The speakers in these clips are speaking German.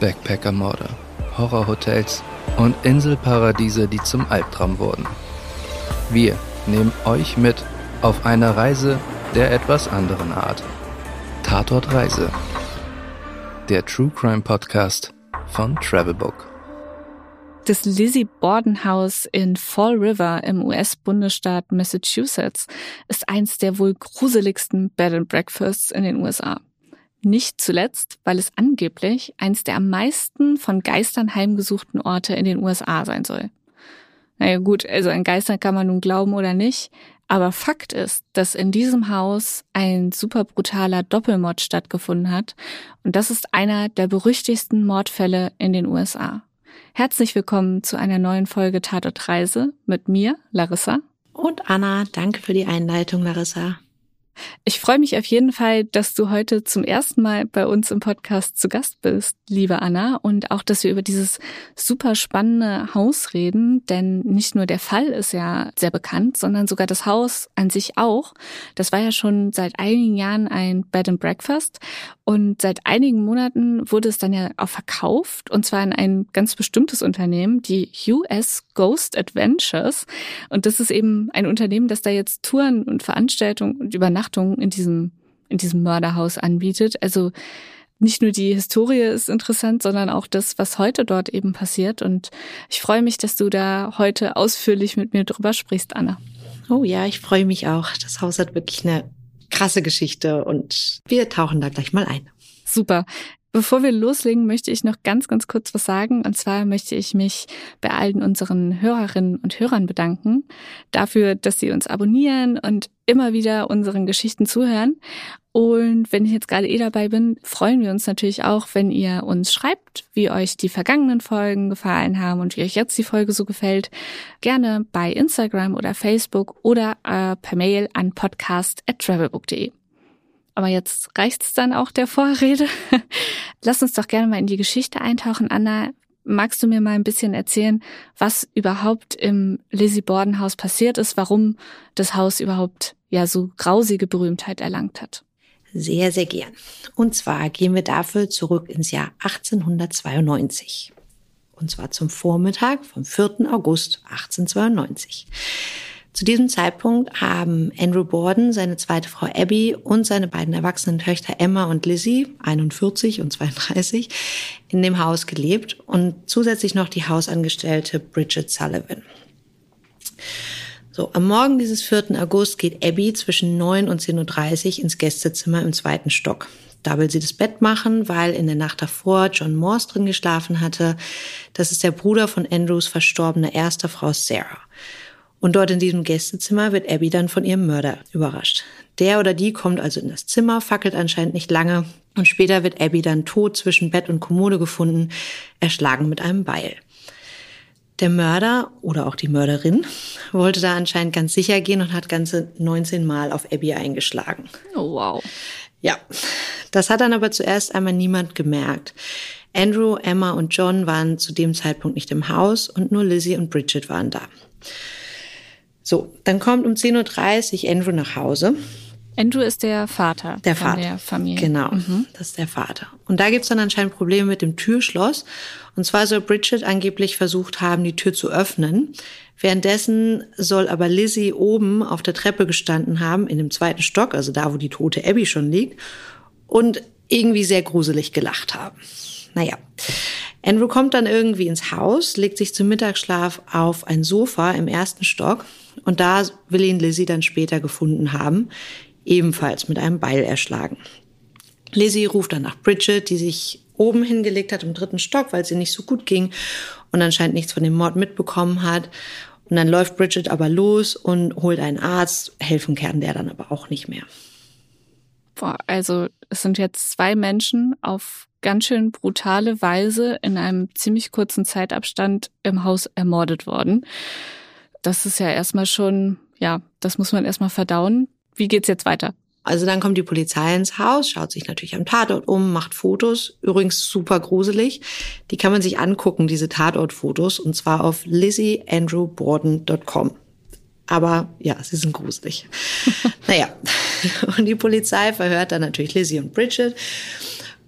Backpacker-Morde, Horrorhotels und Inselparadiese, die zum Albtraum wurden. Wir nehmen euch mit auf eine Reise der etwas anderen Art. Tatort Reise. Der True Crime Podcast von Travelbook. Das Lizzie Borden House in Fall River im US-Bundesstaat Massachusetts ist eins der wohl gruseligsten Bed and Breakfasts in den USA. Nicht zuletzt, weil es angeblich eins der am meisten von Geistern heimgesuchten Orte in den USA sein soll. Naja gut, also an Geistern kann man nun glauben oder nicht, aber Fakt ist, dass in diesem Haus ein super brutaler Doppelmord stattgefunden hat und das ist einer der berüchtigsten Mordfälle in den USA. Herzlich willkommen zu einer neuen Folge Tatort Reise mit mir, Larissa. Und Anna, danke für die Einleitung, Larissa. Ich freue mich auf jeden Fall, dass du heute zum ersten Mal bei uns im Podcast zu Gast bist, liebe Anna, und auch, dass wir über dieses super spannende Haus reden, denn nicht nur der Fall ist ja sehr bekannt, sondern sogar das Haus an sich auch. Das war ja schon seit einigen Jahren ein Bed and Breakfast und seit einigen Monaten wurde es dann ja auch verkauft und zwar in ein ganz bestimmtes Unternehmen, die US Ghost Adventures. Und das ist eben ein Unternehmen, das da jetzt Touren und Veranstaltungen und Übernachtungen in diesem, in diesem Mörderhaus anbietet. Also nicht nur die Historie ist interessant, sondern auch das, was heute dort eben passiert. Und ich freue mich, dass du da heute ausführlich mit mir drüber sprichst, Anna. Oh ja, ich freue mich auch. Das Haus hat wirklich eine krasse Geschichte und wir tauchen da gleich mal ein. Super. Bevor wir loslegen, möchte ich noch ganz, ganz kurz was sagen. Und zwar möchte ich mich bei allen unseren Hörerinnen und Hörern bedanken dafür, dass sie uns abonnieren und immer wieder unseren Geschichten zuhören. Und wenn ich jetzt gerade eh dabei bin, freuen wir uns natürlich auch, wenn ihr uns schreibt, wie euch die vergangenen Folgen gefallen haben und wie euch jetzt die Folge so gefällt. Gerne bei Instagram oder Facebook oder äh, per Mail an podcast@travelbook.de. Aber jetzt reicht's dann auch der Vorrede. Lass uns doch gerne mal in die Geschichte eintauchen. Anna, magst du mir mal ein bisschen erzählen, was überhaupt im Lizzie Borden Haus passiert ist, warum das Haus überhaupt ja so grausige Berühmtheit erlangt hat? Sehr, sehr gern. Und zwar gehen wir dafür zurück ins Jahr 1892. Und zwar zum Vormittag vom 4. August 1892. Zu diesem Zeitpunkt haben Andrew Borden, seine zweite Frau Abby und seine beiden erwachsenen Töchter Emma und Lizzie, 41 und 32, in dem Haus gelebt und zusätzlich noch die Hausangestellte Bridget Sullivan. So, am Morgen dieses 4. August geht Abby zwischen 9 und 10.30 Uhr ins Gästezimmer im zweiten Stock. Da will sie das Bett machen, weil in der Nacht davor John Morse drin geschlafen hatte. Das ist der Bruder von Andrews verstorbener erster Frau Sarah. Und dort in diesem Gästezimmer wird Abby dann von ihrem Mörder überrascht. Der oder die kommt also in das Zimmer, fackelt anscheinend nicht lange und später wird Abby dann tot zwischen Bett und Kommode gefunden, erschlagen mit einem Beil. Der Mörder oder auch die Mörderin wollte da anscheinend ganz sicher gehen und hat ganze 19 Mal auf Abby eingeschlagen. Oh, wow. Ja, das hat dann aber zuerst einmal niemand gemerkt. Andrew, Emma und John waren zu dem Zeitpunkt nicht im Haus und nur Lizzie und Bridget waren da. So, dann kommt um 10.30 Uhr Andrew nach Hause. Andrew ist der Vater der Vater. der Familie. Genau, mhm. das ist der Vater. Und da gibt's dann anscheinend Probleme mit dem Türschloss. Und zwar soll Bridget angeblich versucht haben, die Tür zu öffnen. Währenddessen soll aber Lizzie oben auf der Treppe gestanden haben, in dem zweiten Stock, also da, wo die tote Abby schon liegt, und irgendwie sehr gruselig gelacht haben. Naja. Andrew kommt dann irgendwie ins Haus, legt sich zum Mittagsschlaf auf ein Sofa im ersten Stock und da will ihn Lizzie dann später gefunden haben, ebenfalls mit einem Beil erschlagen. Lizzie ruft dann nach Bridget, die sich oben hingelegt hat im dritten Stock, weil es ihr nicht so gut ging und anscheinend nichts von dem Mord mitbekommen hat. Und dann läuft Bridget aber los und holt einen Arzt, helfen kann der dann aber auch nicht mehr. Boah, also es sind jetzt zwei Menschen auf ganz schön brutale Weise in einem ziemlich kurzen Zeitabstand im Haus ermordet worden das ist ja erstmal schon, ja, das muss man erstmal verdauen. Wie geht's jetzt weiter? Also dann kommt die Polizei ins Haus, schaut sich natürlich am Tatort um, macht Fotos, übrigens super gruselig. Die kann man sich angucken, diese Tatortfotos, und zwar auf lizzieandrewborden.com. Aber ja, sie sind gruselig. naja, und die Polizei verhört dann natürlich Lizzie und Bridget.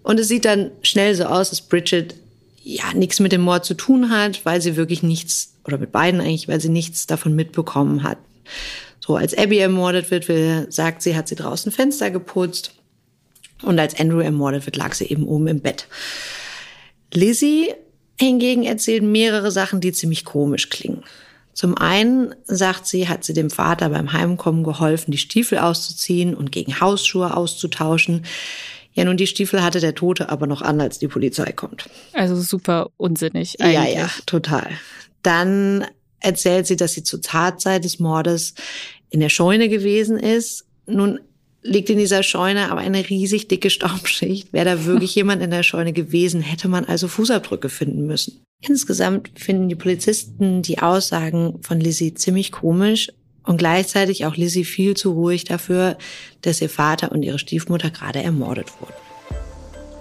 Und es sieht dann schnell so aus, dass Bridget ja nichts mit dem Mord zu tun hat, weil sie wirklich nichts, oder mit beiden eigentlich, weil sie nichts davon mitbekommen hat. So, als Abby ermordet wird, will, sagt sie, hat sie draußen Fenster geputzt. Und als Andrew ermordet wird, lag sie eben oben im Bett. Lizzie hingegen erzählt mehrere Sachen, die ziemlich komisch klingen. Zum einen sagt sie, hat sie dem Vater beim Heimkommen geholfen, die Stiefel auszuziehen und gegen Hausschuhe auszutauschen. Ja, nun, die Stiefel hatte der Tote aber noch an, als die Polizei kommt. Also super unsinnig eigentlich. Ja, ja, total. Dann erzählt sie, dass sie zur Tatzeit des Mordes in der Scheune gewesen ist. Nun liegt in dieser Scheune aber eine riesig dicke Staubschicht. Wäre da wirklich jemand in der Scheune gewesen, hätte man also Fußabdrücke finden müssen. Insgesamt finden die Polizisten die Aussagen von Lizzie ziemlich komisch und gleichzeitig auch Lizzie viel zu ruhig dafür, dass ihr Vater und ihre Stiefmutter gerade ermordet wurden.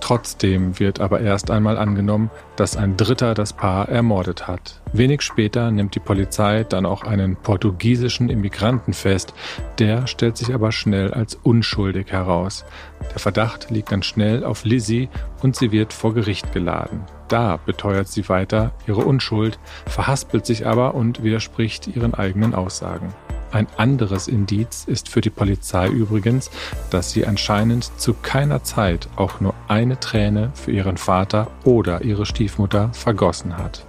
Trotzdem wird aber erst einmal angenommen, dass ein Dritter das Paar ermordet hat. Wenig später nimmt die Polizei dann auch einen portugiesischen Immigranten fest, der stellt sich aber schnell als unschuldig heraus. Der Verdacht liegt dann schnell auf Lizzie und sie wird vor Gericht geladen. Da beteuert sie weiter ihre Unschuld, verhaspelt sich aber und widerspricht ihren eigenen Aussagen. Ein anderes Indiz ist für die Polizei übrigens, dass sie anscheinend zu keiner Zeit auch nur eine Träne für ihren Vater oder ihre Stiefmutter vergossen hat.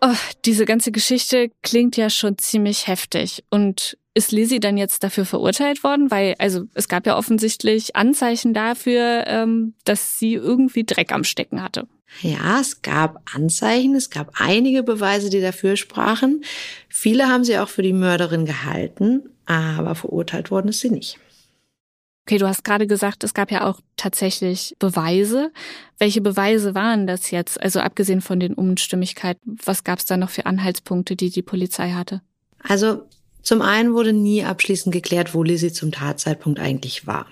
Oh, diese ganze Geschichte klingt ja schon ziemlich heftig. Und ist Lizzie dann jetzt dafür verurteilt worden? Weil, also es gab ja offensichtlich Anzeichen dafür, ähm, dass sie irgendwie Dreck am Stecken hatte. Ja, es gab Anzeichen, es gab einige Beweise, die dafür sprachen. Viele haben sie auch für die Mörderin gehalten, aber verurteilt worden ist sie nicht. Okay, du hast gerade gesagt, es gab ja auch tatsächlich Beweise. Welche Beweise waren das jetzt? Also abgesehen von den Unstimmigkeiten, was gab es da noch für Anhaltspunkte, die die Polizei hatte? Also zum einen wurde nie abschließend geklärt, wo Lizzie zum Tatzeitpunkt eigentlich war.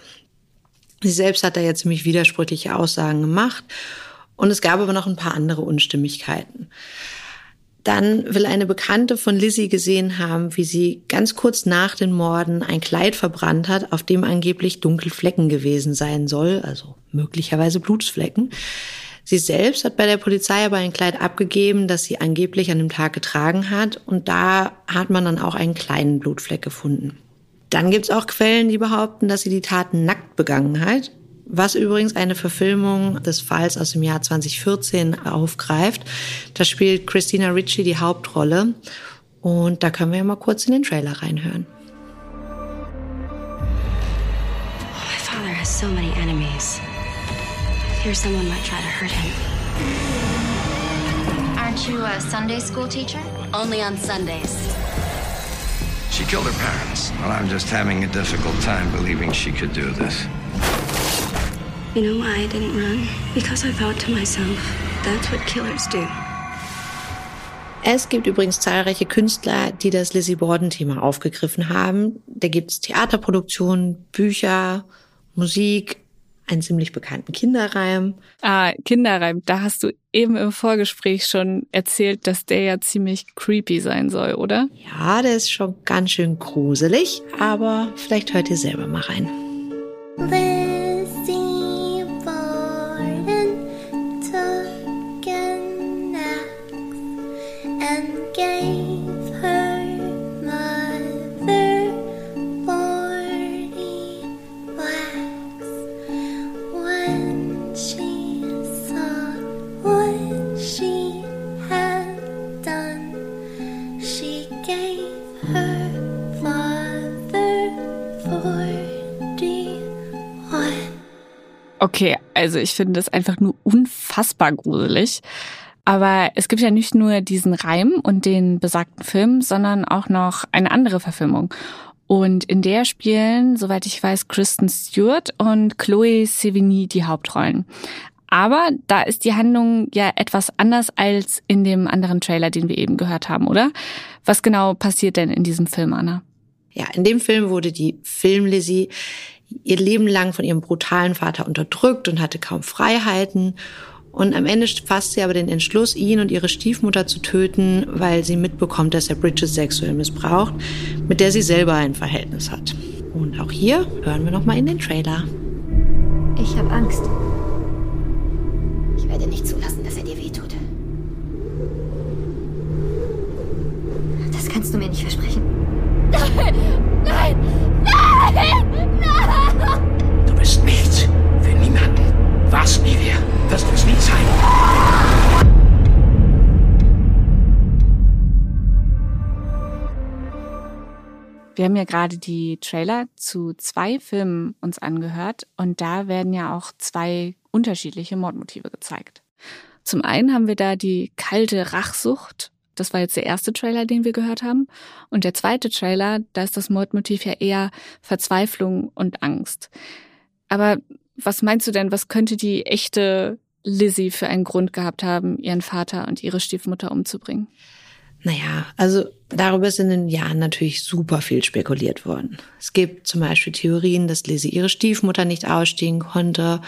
Sie selbst hat da ja ziemlich widersprüchliche Aussagen gemacht und es gab aber noch ein paar andere Unstimmigkeiten. Dann will eine Bekannte von Lizzie gesehen haben, wie sie ganz kurz nach den Morden ein Kleid verbrannt hat, auf dem angeblich dunkle Flecken gewesen sein soll, also möglicherweise Blutsflecken. Sie selbst hat bei der Polizei aber ein Kleid abgegeben, das sie angeblich an dem Tag getragen hat, und da hat man dann auch einen kleinen Blutfleck gefunden. Dann gibt's auch Quellen, die behaupten, dass sie die Taten nackt begangen hat was übrigens eine Verfilmung des Falls aus dem Jahr 2014 aufgreift. Da spielt Christina Ricci die Hauptrolle und da können wir ja mal kurz in den Trailer reinhören. My father has so many enemies. Fear someone might try to hurt him. Aren't you a Sunday school teacher? Only on Sundays. She killed her parents. Well, I'm just having a difficult time believing she could do this. You know why I didn't run? Because I thought to myself, that's what killers do. Es gibt übrigens zahlreiche Künstler, die das Lizzie Borden-Thema aufgegriffen haben. Da gibt es Theaterproduktionen, Bücher, Musik, einen ziemlich bekannten Kinderreim. Ah, Kinderreim, da hast du eben im Vorgespräch schon erzählt, dass der ja ziemlich creepy sein soll, oder? Ja, der ist schon ganz schön gruselig, aber vielleicht hört ihr selber mal rein. Okay, also ich finde das einfach nur unfassbar gruselig. Aber es gibt ja nicht nur diesen Reim und den besagten Film, sondern auch noch eine andere Verfilmung. Und in der spielen, soweit ich weiß, Kristen Stewart und Chloe Sevigny die Hauptrollen. Aber da ist die Handlung ja etwas anders als in dem anderen Trailer, den wir eben gehört haben, oder? Was genau passiert denn in diesem Film, Anna? Ja, in dem Film wurde die Film Lizzie ihr Leben lang von ihrem brutalen Vater unterdrückt und hatte kaum Freiheiten. Und am Ende fasst sie aber den Entschluss, ihn und ihre Stiefmutter zu töten, weil sie mitbekommt, dass er Bridget sexuell missbraucht, mit der sie selber ein Verhältnis hat. Und auch hier hören wir noch mal in den Trailer. Ich habe Angst. Ich werde nicht zulassen, dass er dir wehtut. Das kannst du mir nicht versprechen. Sein. Wir haben ja gerade die Trailer zu zwei Filmen uns angehört und da werden ja auch zwei unterschiedliche Mordmotive gezeigt. Zum einen haben wir da die kalte Rachsucht. Das war jetzt der erste Trailer, den wir gehört haben. Und der zweite Trailer, da ist das Mordmotiv ja eher Verzweiflung und Angst. Aber was meinst du denn, was könnte die echte Lizzie für einen Grund gehabt haben, ihren Vater und ihre Stiefmutter umzubringen? Naja, also darüber ist in den Jahren natürlich super viel spekuliert worden. Es gibt zum Beispiel Theorien, dass Lizzie ihre Stiefmutter nicht ausstehen konnte.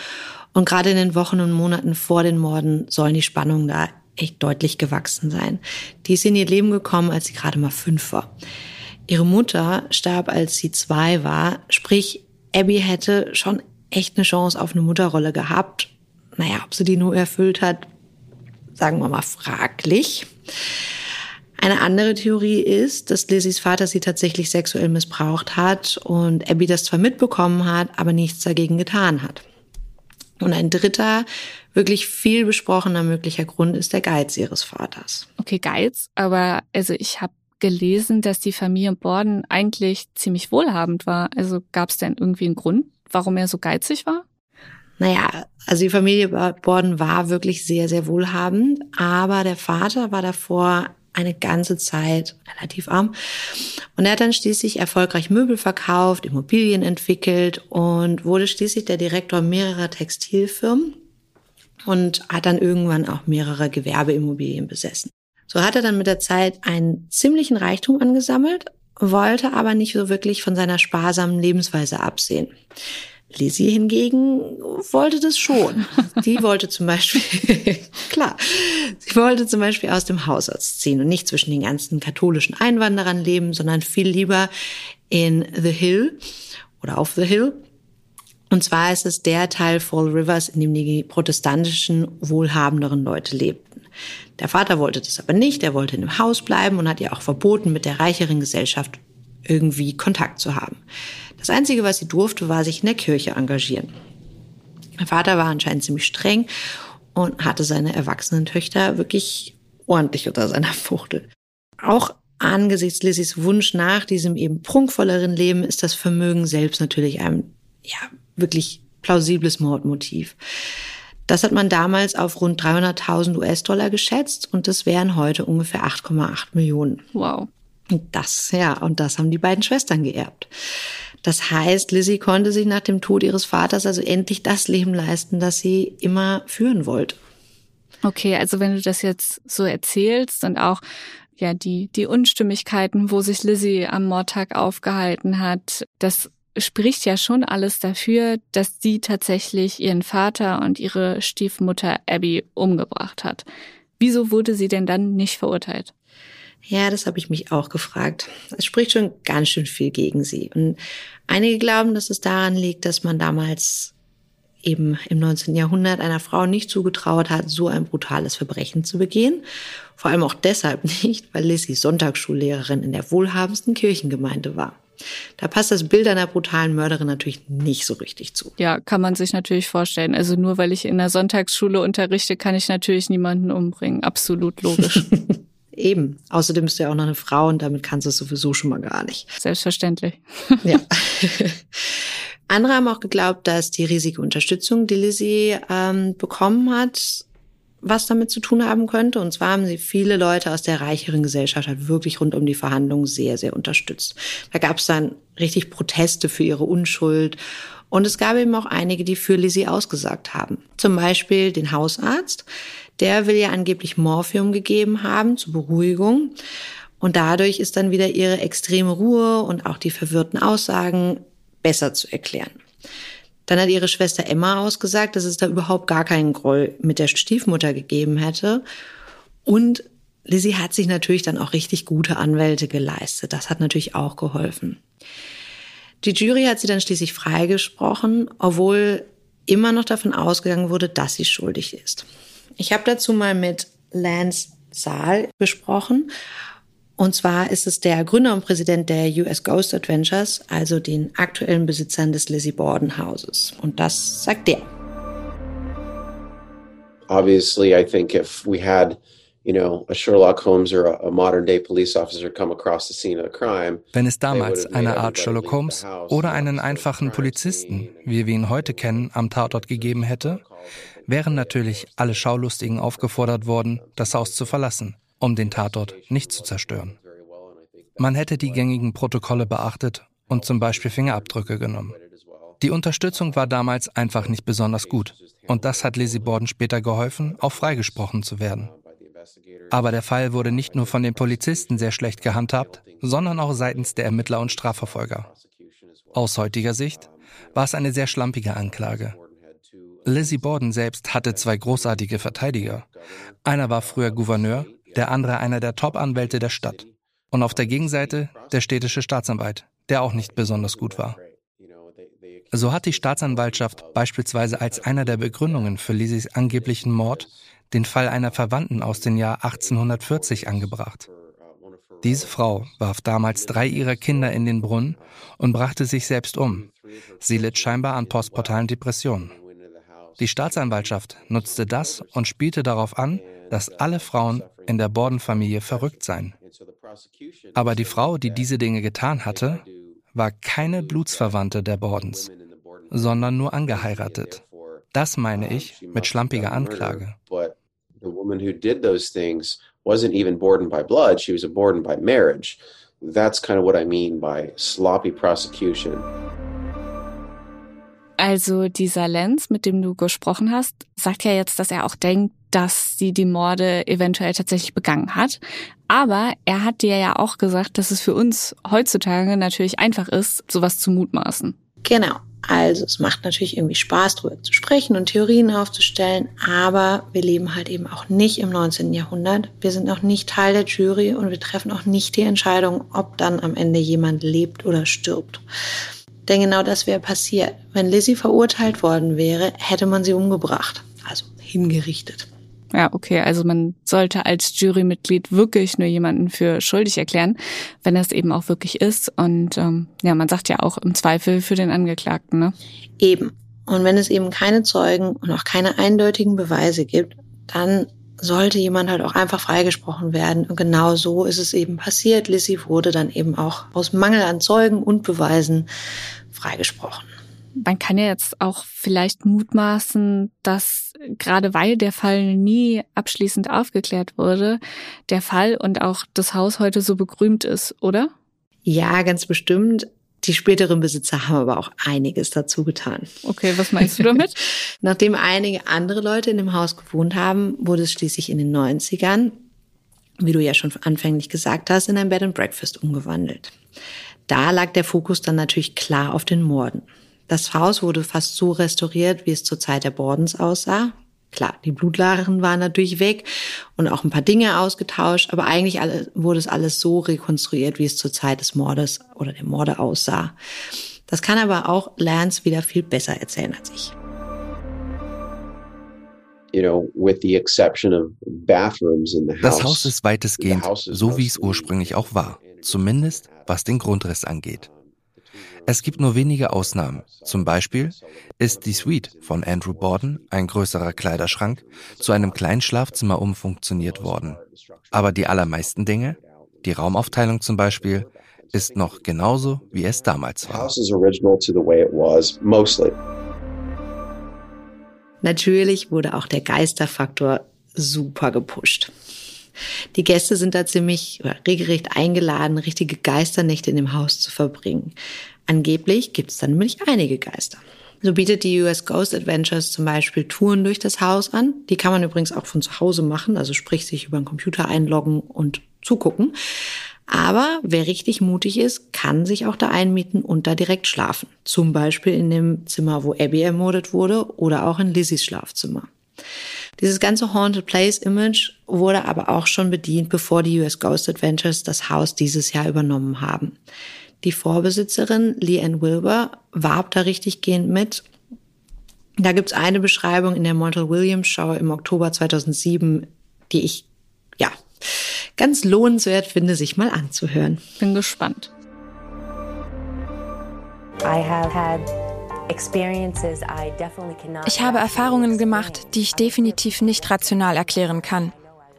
Und gerade in den Wochen und Monaten vor den Morden sollen die Spannungen da echt deutlich gewachsen sein. Die ist in ihr Leben gekommen, als sie gerade mal fünf war. Ihre Mutter starb, als sie zwei war. Sprich, Abby hätte schon echt eine Chance auf eine Mutterrolle gehabt. Naja, ob sie die nur erfüllt hat, sagen wir mal fraglich. Eine andere Theorie ist, dass Lizzies Vater sie tatsächlich sexuell missbraucht hat und Abby das zwar mitbekommen hat, aber nichts dagegen getan hat. Und ein dritter, wirklich viel besprochener möglicher Grund ist der Geiz ihres Vaters. Okay, Geiz, aber also ich habe gelesen, dass die Familie Borden eigentlich ziemlich wohlhabend war. Also gab es denn irgendwie einen Grund, warum er so geizig war? Naja, also die Familie Borden war wirklich sehr, sehr wohlhabend, aber der Vater war davor eine ganze Zeit relativ arm. Und er hat dann schließlich erfolgreich Möbel verkauft, Immobilien entwickelt und wurde schließlich der Direktor mehrerer Textilfirmen und hat dann irgendwann auch mehrere Gewerbeimmobilien besessen. So hat er dann mit der Zeit einen ziemlichen Reichtum angesammelt, wollte aber nicht so wirklich von seiner sparsamen Lebensweise absehen. Lizzie hingegen wollte das schon. Die wollte zum Beispiel, klar, sie wollte zum Beispiel aus dem Haus ausziehen und nicht zwischen den ganzen katholischen Einwanderern leben, sondern viel lieber in The Hill oder auf The Hill. Und zwar ist es der Teil Fall Rivers, in dem die protestantischen, wohlhabenderen Leute lebten. Der Vater wollte das aber nicht, er wollte in dem Haus bleiben und hat ihr auch verboten, mit der reicheren Gesellschaft irgendwie Kontakt zu haben. Das Einzige, was sie durfte, war sich in der Kirche engagieren. Mein Vater war anscheinend ziemlich streng und hatte seine erwachsenen Töchter wirklich ordentlich unter seiner Fuchtel. Auch angesichts Lissys Wunsch nach diesem eben prunkvolleren Leben ist das Vermögen selbst natürlich ein, ja, wirklich plausibles Mordmotiv. Das hat man damals auf rund 300.000 US-Dollar geschätzt und das wären heute ungefähr 8,8 Millionen. Wow. Und das, ja, und das haben die beiden Schwestern geerbt. Das heißt, Lizzie konnte sich nach dem Tod ihres Vaters also endlich das Leben leisten, das sie immer führen wollte. Okay, also wenn du das jetzt so erzählst und auch ja die die Unstimmigkeiten, wo sich Lizzie am Mordtag aufgehalten hat, das spricht ja schon alles dafür, dass sie tatsächlich ihren Vater und ihre Stiefmutter Abby umgebracht hat. Wieso wurde sie denn dann nicht verurteilt? Ja, das habe ich mich auch gefragt. Es spricht schon ganz schön viel gegen sie. Und einige glauben, dass es daran liegt, dass man damals eben im 19. Jahrhundert einer Frau nicht zugetraut hat, so ein brutales Verbrechen zu begehen. Vor allem auch deshalb nicht, weil Lissy Sonntagsschullehrerin in der wohlhabendsten Kirchengemeinde war. Da passt das Bild einer brutalen Mörderin natürlich nicht so richtig zu. Ja, kann man sich natürlich vorstellen. Also nur weil ich in der Sonntagsschule unterrichte, kann ich natürlich niemanden umbringen. Absolut logisch. Eben. Außerdem bist du ja auch noch eine Frau und damit kannst du es sowieso schon mal gar nicht. Selbstverständlich. ja. Andere haben auch geglaubt, dass die riesige Unterstützung, die Lizzie ähm, bekommen hat, was damit zu tun haben könnte. Und zwar haben sie viele Leute aus der reicheren Gesellschaft halt wirklich rund um die Verhandlungen sehr, sehr unterstützt. Da gab es dann richtig Proteste für ihre Unschuld. Und es gab eben auch einige, die für Lizzie ausgesagt haben. Zum Beispiel den Hausarzt, der will ja angeblich Morphium gegeben haben zur Beruhigung. Und dadurch ist dann wieder ihre extreme Ruhe und auch die verwirrten Aussagen besser zu erklären. Dann hat ihre Schwester Emma ausgesagt, dass es da überhaupt gar keinen Groll mit der Stiefmutter gegeben hätte. Und Lizzie hat sich natürlich dann auch richtig gute Anwälte geleistet. Das hat natürlich auch geholfen. Die Jury hat sie dann schließlich freigesprochen, obwohl immer noch davon ausgegangen wurde, dass sie schuldig ist. Ich habe dazu mal mit Lance Saal besprochen. Und zwar ist es der Gründer und Präsident der US Ghost Adventures, also den aktuellen Besitzern des Lizzie Borden Hauses. Und das sagt er. Obviously, I think if we had you know, a Sherlock Holmes or a modern day police officer come across the scene of a crime. Wenn es damals eine Art Sherlock Holmes oder einen einfachen Polizisten, wie wir ihn heute kennen, am Tatort gegeben hätte, wären natürlich alle Schaulustigen aufgefordert worden, das Haus zu verlassen, um den Tatort nicht zu zerstören. Man hätte die gängigen Protokolle beachtet und zum Beispiel Fingerabdrücke genommen. Die Unterstützung war damals einfach nicht besonders gut und das hat Lizzie Borden später geholfen, auch freigesprochen zu werden. Aber der Fall wurde nicht nur von den Polizisten sehr schlecht gehandhabt, sondern auch seitens der Ermittler und Strafverfolger. Aus heutiger Sicht war es eine sehr schlampige Anklage. Lizzie Borden selbst hatte zwei großartige Verteidiger. Einer war früher Gouverneur, der andere einer der Top-Anwälte der Stadt. Und auf der Gegenseite der städtische Staatsanwalt, der auch nicht besonders gut war. So hat die Staatsanwaltschaft beispielsweise als einer der Begründungen für Lizzies angeblichen Mord den Fall einer Verwandten aus dem Jahr 1840 angebracht. Diese Frau warf damals drei ihrer Kinder in den Brunnen und brachte sich selbst um. Sie litt scheinbar an postportalen Depressionen. Die Staatsanwaltschaft nutzte das und spielte darauf an, dass alle Frauen in der Borden-Familie verrückt seien. Aber die Frau, die diese Dinge getan hatte, war keine Blutsverwandte der Bordens, sondern nur angeheiratet. Das meine ich mit schlampiger Anklage. Wasn't even born by blood, she was born by marriage. That's kind of what I mean by sloppy prosecution. Also dieser Lenz, mit dem du gesprochen hast, sagt ja jetzt, dass er auch denkt, dass sie die Morde eventuell tatsächlich begangen hat. Aber er hat dir ja auch gesagt, dass es für uns heutzutage natürlich einfach ist, sowas zu mutmaßen. Genau. Also es macht natürlich irgendwie Spaß, darüber zu sprechen und Theorien aufzustellen, aber wir leben halt eben auch nicht im 19. Jahrhundert. Wir sind auch nicht Teil der Jury und wir treffen auch nicht die Entscheidung, ob dann am Ende jemand lebt oder stirbt. Denn genau das wäre passiert. Wenn Lizzie verurteilt worden wäre, hätte man sie umgebracht, also hingerichtet. Ja, okay, also man sollte als Jurymitglied wirklich nur jemanden für schuldig erklären, wenn das eben auch wirklich ist. Und ähm, ja, man sagt ja auch im Zweifel für den Angeklagten, ne? Eben. Und wenn es eben keine Zeugen und auch keine eindeutigen Beweise gibt, dann sollte jemand halt auch einfach freigesprochen werden. Und genau so ist es eben passiert. Lissy wurde dann eben auch aus Mangel an Zeugen und Beweisen freigesprochen. Man kann ja jetzt auch vielleicht mutmaßen, dass gerade weil der Fall nie abschließend aufgeklärt wurde, der Fall und auch das Haus heute so begrümt ist, oder? Ja, ganz bestimmt. Die späteren Besitzer haben aber auch einiges dazu getan. Okay, was meinst du damit? Nachdem einige andere Leute in dem Haus gewohnt haben, wurde es schließlich in den 90ern, wie du ja schon anfänglich gesagt hast, in ein Bed and Breakfast umgewandelt. Da lag der Fokus dann natürlich klar auf den Morden. Das Haus wurde fast so restauriert, wie es zur Zeit der Bordens aussah. Klar, die Blutlachen waren natürlich weg und auch ein paar Dinge ausgetauscht, aber eigentlich alle, wurde es alles so rekonstruiert, wie es zur Zeit des Mordes oder der Morde aussah. Das kann aber auch Lance wieder viel besser erzählen als ich. Das Haus ist weitestgehend so, wie es ursprünglich auch war, zumindest was den Grundriss angeht. Es gibt nur wenige Ausnahmen. Zum Beispiel ist die Suite von Andrew Borden, ein größerer Kleiderschrank, zu einem kleinen Schlafzimmer umfunktioniert worden. Aber die allermeisten Dinge, die Raumaufteilung zum Beispiel, ist noch genauso, wie es damals war. Natürlich wurde auch der Geisterfaktor super gepusht. Die Gäste sind da ziemlich regelrecht eingeladen, richtige Geisternächte in dem Haus zu verbringen. Angeblich gibt es dann nämlich einige Geister. So bietet die US Ghost Adventures zum Beispiel Touren durch das Haus an. Die kann man übrigens auch von zu Hause machen, also sprich sich über den Computer einloggen und zugucken. Aber wer richtig mutig ist, kann sich auch da einmieten und da direkt schlafen. Zum Beispiel in dem Zimmer, wo Abby ermordet wurde oder auch in Lizzies Schlafzimmer. Dieses ganze Haunted Place Image wurde aber auch schon bedient, bevor die US Ghost Adventures das Haus dieses Jahr übernommen haben. Die Vorbesitzerin Lee Ann Wilbur warb da richtig gehend mit. Da gibt's eine Beschreibung in der Montel Williams Show im Oktober 2007, die ich, ja, ganz lohnenswert finde, sich mal anzuhören. Bin gespannt. Ich habe Erfahrungen gemacht, die ich definitiv nicht rational erklären kann.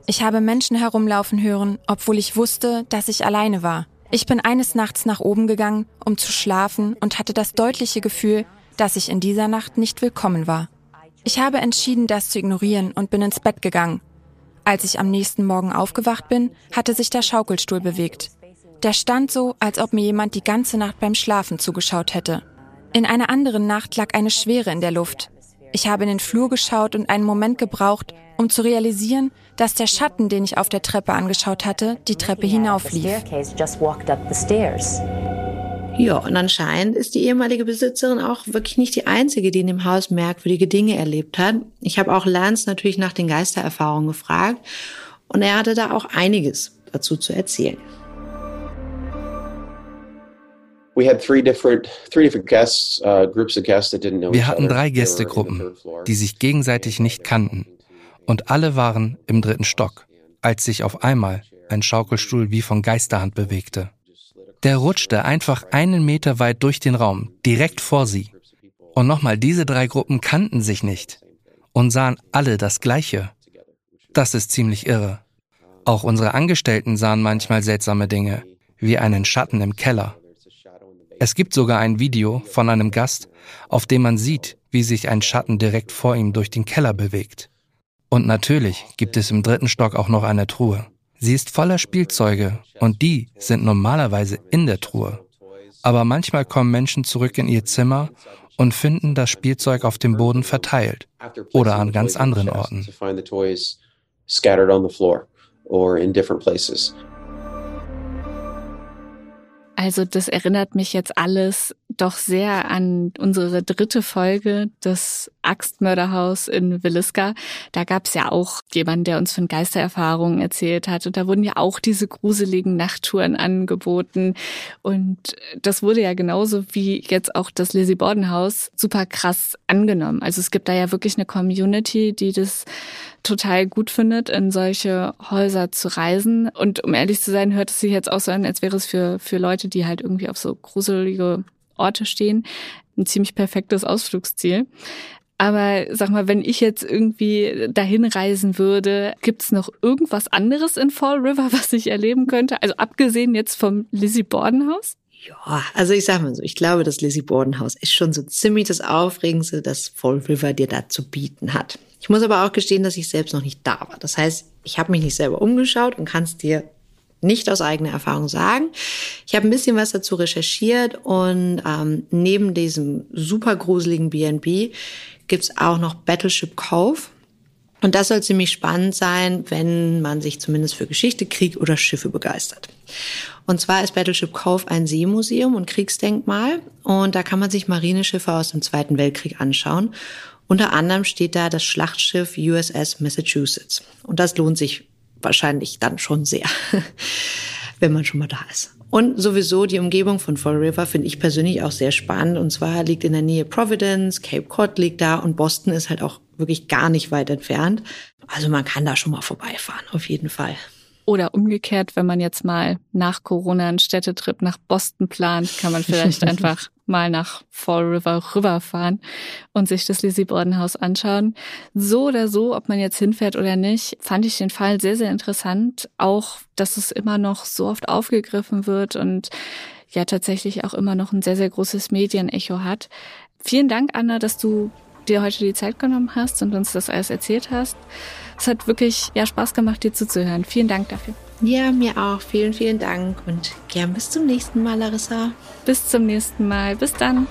Ich habe Menschen herumlaufen hören, obwohl ich wusste, dass ich alleine war. Ich bin eines Nachts nach oben gegangen, um zu schlafen und hatte das deutliche Gefühl, dass ich in dieser Nacht nicht willkommen war. Ich habe entschieden, das zu ignorieren und bin ins Bett gegangen. Als ich am nächsten Morgen aufgewacht bin, hatte sich der Schaukelstuhl bewegt. Der stand so, als ob mir jemand die ganze Nacht beim Schlafen zugeschaut hätte. In einer anderen Nacht lag eine Schwere in der Luft. Ich habe in den Flur geschaut und einen Moment gebraucht, um zu realisieren, dass der Schatten, den ich auf der Treppe angeschaut hatte, die Treppe hinauflief. Ja, und anscheinend ist die ehemalige Besitzerin auch wirklich nicht die einzige, die in dem Haus merkwürdige Dinge erlebt hat. Ich habe auch Lance natürlich nach den Geistererfahrungen gefragt und er hatte da auch einiges dazu zu erzählen. Uh, Wir hatten drei Gästegruppen, die sich gegenseitig nicht kannten. Und alle waren im dritten Stock, als sich auf einmal ein Schaukelstuhl wie von Geisterhand bewegte. Der rutschte einfach einen Meter weit durch den Raum, direkt vor sie. Und nochmal, diese drei Gruppen kannten sich nicht und sahen alle das Gleiche. Das ist ziemlich irre. Auch unsere Angestellten sahen manchmal seltsame Dinge, wie einen Schatten im Keller. Es gibt sogar ein Video von einem Gast, auf dem man sieht, wie sich ein Schatten direkt vor ihm durch den Keller bewegt. Und natürlich gibt es im dritten Stock auch noch eine Truhe. Sie ist voller Spielzeuge und die sind normalerweise in der Truhe. Aber manchmal kommen Menschen zurück in ihr Zimmer und finden das Spielzeug auf dem Boden verteilt oder an ganz anderen Orten. Also das erinnert mich jetzt alles doch sehr an unsere dritte Folge des Axtmörderhaus in Williska. Da gab es ja auch jemanden, der uns von Geistererfahrungen erzählt hat. Und da wurden ja auch diese gruseligen Nachttouren angeboten. Und das wurde ja genauso wie jetzt auch das Lizzie Borden Haus super krass angenommen. Also es gibt da ja wirklich eine Community, die das total gut findet, in solche Häuser zu reisen. Und um ehrlich zu sein, hört es sich jetzt auch so an, als wäre es für, für Leute, die halt irgendwie auf so gruselige Orte stehen, ein ziemlich perfektes Ausflugsziel. Aber sag mal, wenn ich jetzt irgendwie dahin reisen würde, gibt's noch irgendwas anderes in Fall River, was ich erleben könnte? Also abgesehen jetzt vom Lizzie Borden Haus? Ja, also ich sag mal so, ich glaube, das Lizzie Borden Haus ist schon so ziemlich das Aufregendste, das Fall River dir da zu bieten hat. Ich muss aber auch gestehen, dass ich selbst noch nicht da war. Das heißt, ich habe mich nicht selber umgeschaut und kann es dir nicht aus eigener Erfahrung sagen. Ich habe ein bisschen was dazu recherchiert und ähm, neben diesem super gruseligen BNB gibt's auch noch Battleship Cove. Und das soll ziemlich spannend sein, wenn man sich zumindest für Geschichte, Krieg oder Schiffe begeistert. Und zwar ist Battleship Cove ein Seemuseum und Kriegsdenkmal. Und da kann man sich Marineschiffe aus dem Zweiten Weltkrieg anschauen. Unter anderem steht da das Schlachtschiff USS Massachusetts. Und das lohnt sich wahrscheinlich dann schon sehr, wenn man schon mal da ist. Und sowieso die Umgebung von Fall River finde ich persönlich auch sehr spannend. Und zwar liegt in der Nähe Providence, Cape Cod liegt da und Boston ist halt auch wirklich gar nicht weit entfernt. Also man kann da schon mal vorbeifahren, auf jeden Fall. Oder umgekehrt, wenn man jetzt mal nach Corona einen Städtetrip nach Boston plant, kann man vielleicht einfach mal nach Fall River rüberfahren und sich das Lizzie Borden Haus anschauen. So oder so, ob man jetzt hinfährt oder nicht, fand ich den Fall sehr, sehr interessant. Auch, dass es immer noch so oft aufgegriffen wird und ja tatsächlich auch immer noch ein sehr, sehr großes Medienecho hat. Vielen Dank, Anna, dass du dir heute die Zeit genommen hast und uns das alles erzählt hast. Es hat wirklich ja, Spaß gemacht, dir zuzuhören. Vielen Dank dafür. Ja, mir auch. Vielen, vielen Dank und gern bis zum nächsten Mal, Larissa. Bis zum nächsten Mal. Bis dann.